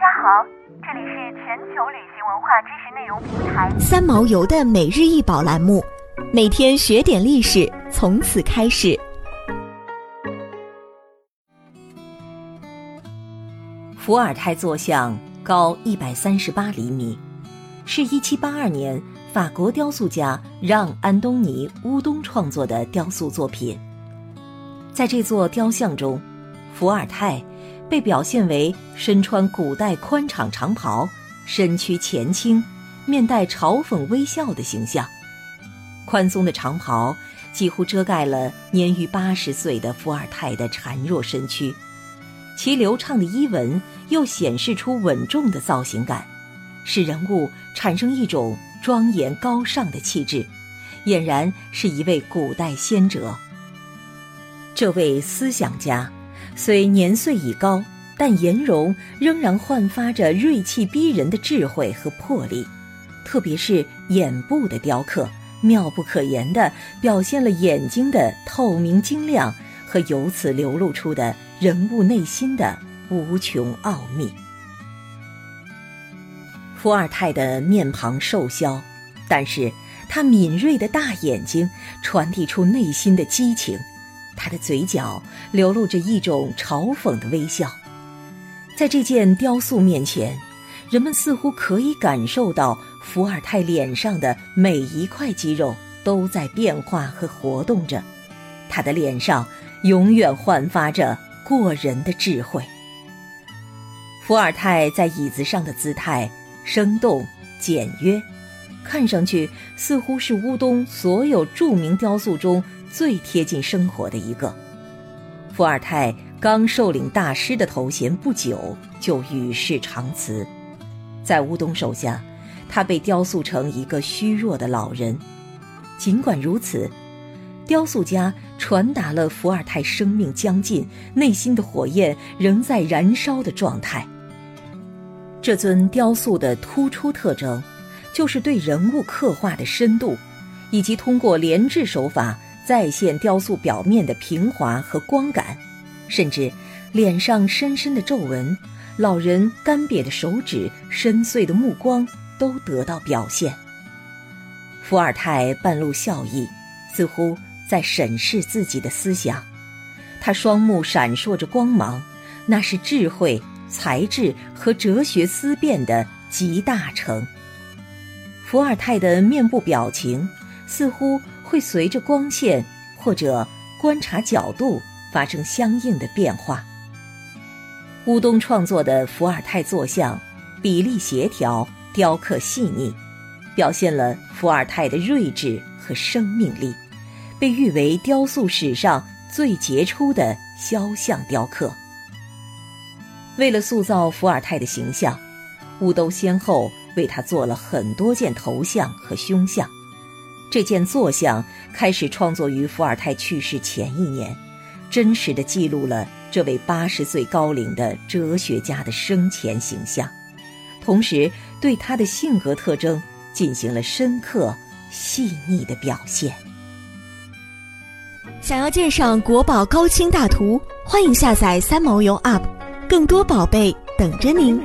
家好，这里是全球旅行文化知识内容平台三毛游的每日一宝栏目，每天学点历史，从此开始。伏尔泰坐像高一百三十八厘米，是一七八二年法国雕塑家让·安东尼·乌东创作的雕塑作品。在这座雕像中，伏尔泰被表现为身穿古代宽敞长袍、身躯前倾、面带嘲讽微笑的形象。宽松的长袍几乎遮盖了年逾八十岁的伏尔泰的孱弱身躯。其流畅的衣纹又显示出稳重的造型感，使人物产生一种庄严高尚的气质，俨然是一位古代先哲。这位思想家虽年岁已高，但颜容仍然焕发着锐气逼人的智慧和魄力，特别是眼部的雕刻，妙不可言地表现了眼睛的透明晶亮和由此流露出的。人物内心的无穷奥秘。伏尔泰的面庞瘦削，但是他敏锐的大眼睛传递出内心的激情，他的嘴角流露着一种嘲讽的微笑。在这件雕塑面前，人们似乎可以感受到伏尔泰脸上的每一块肌肉都在变化和活动着，他的脸上永远焕发着。过人的智慧。伏尔泰在椅子上的姿态生动简约，看上去似乎是乌东所有著名雕塑中最贴近生活的一个。伏尔泰刚受领大师的头衔不久，就与世长辞。在乌东手下，他被雕塑成一个虚弱的老人。尽管如此。雕塑家传达了伏尔泰生命将尽、内心的火焰仍在燃烧的状态。这尊雕塑的突出特征，就是对人物刻画的深度，以及通过连制手法再现雕塑表面的平滑和光感，甚至脸上深深的皱纹、老人干瘪的手指、深邃的目光都得到表现。伏尔泰半露笑意，似乎。在审视自己的思想，他双目闪烁着光芒，那是智慧、才智和哲学思辨的集大成。伏尔泰的面部表情似乎会随着光线或者观察角度发生相应的变化。乌东创作的伏尔泰坐像，比例协调，雕刻细腻，表现了伏尔泰的睿智和生命力。被誉为雕塑史上最杰出的肖像雕刻。为了塑造伏尔泰的形象，乌都先后为他做了很多件头像和胸像。这件坐像开始创作于伏尔泰去世前一年，真实的记录了这位八十岁高龄的哲学家的生前形象，同时对他的性格特征进行了深刻细腻的表现。想要鉴赏国宝高清大图，欢迎下载三毛游 App，更多宝贝等着您。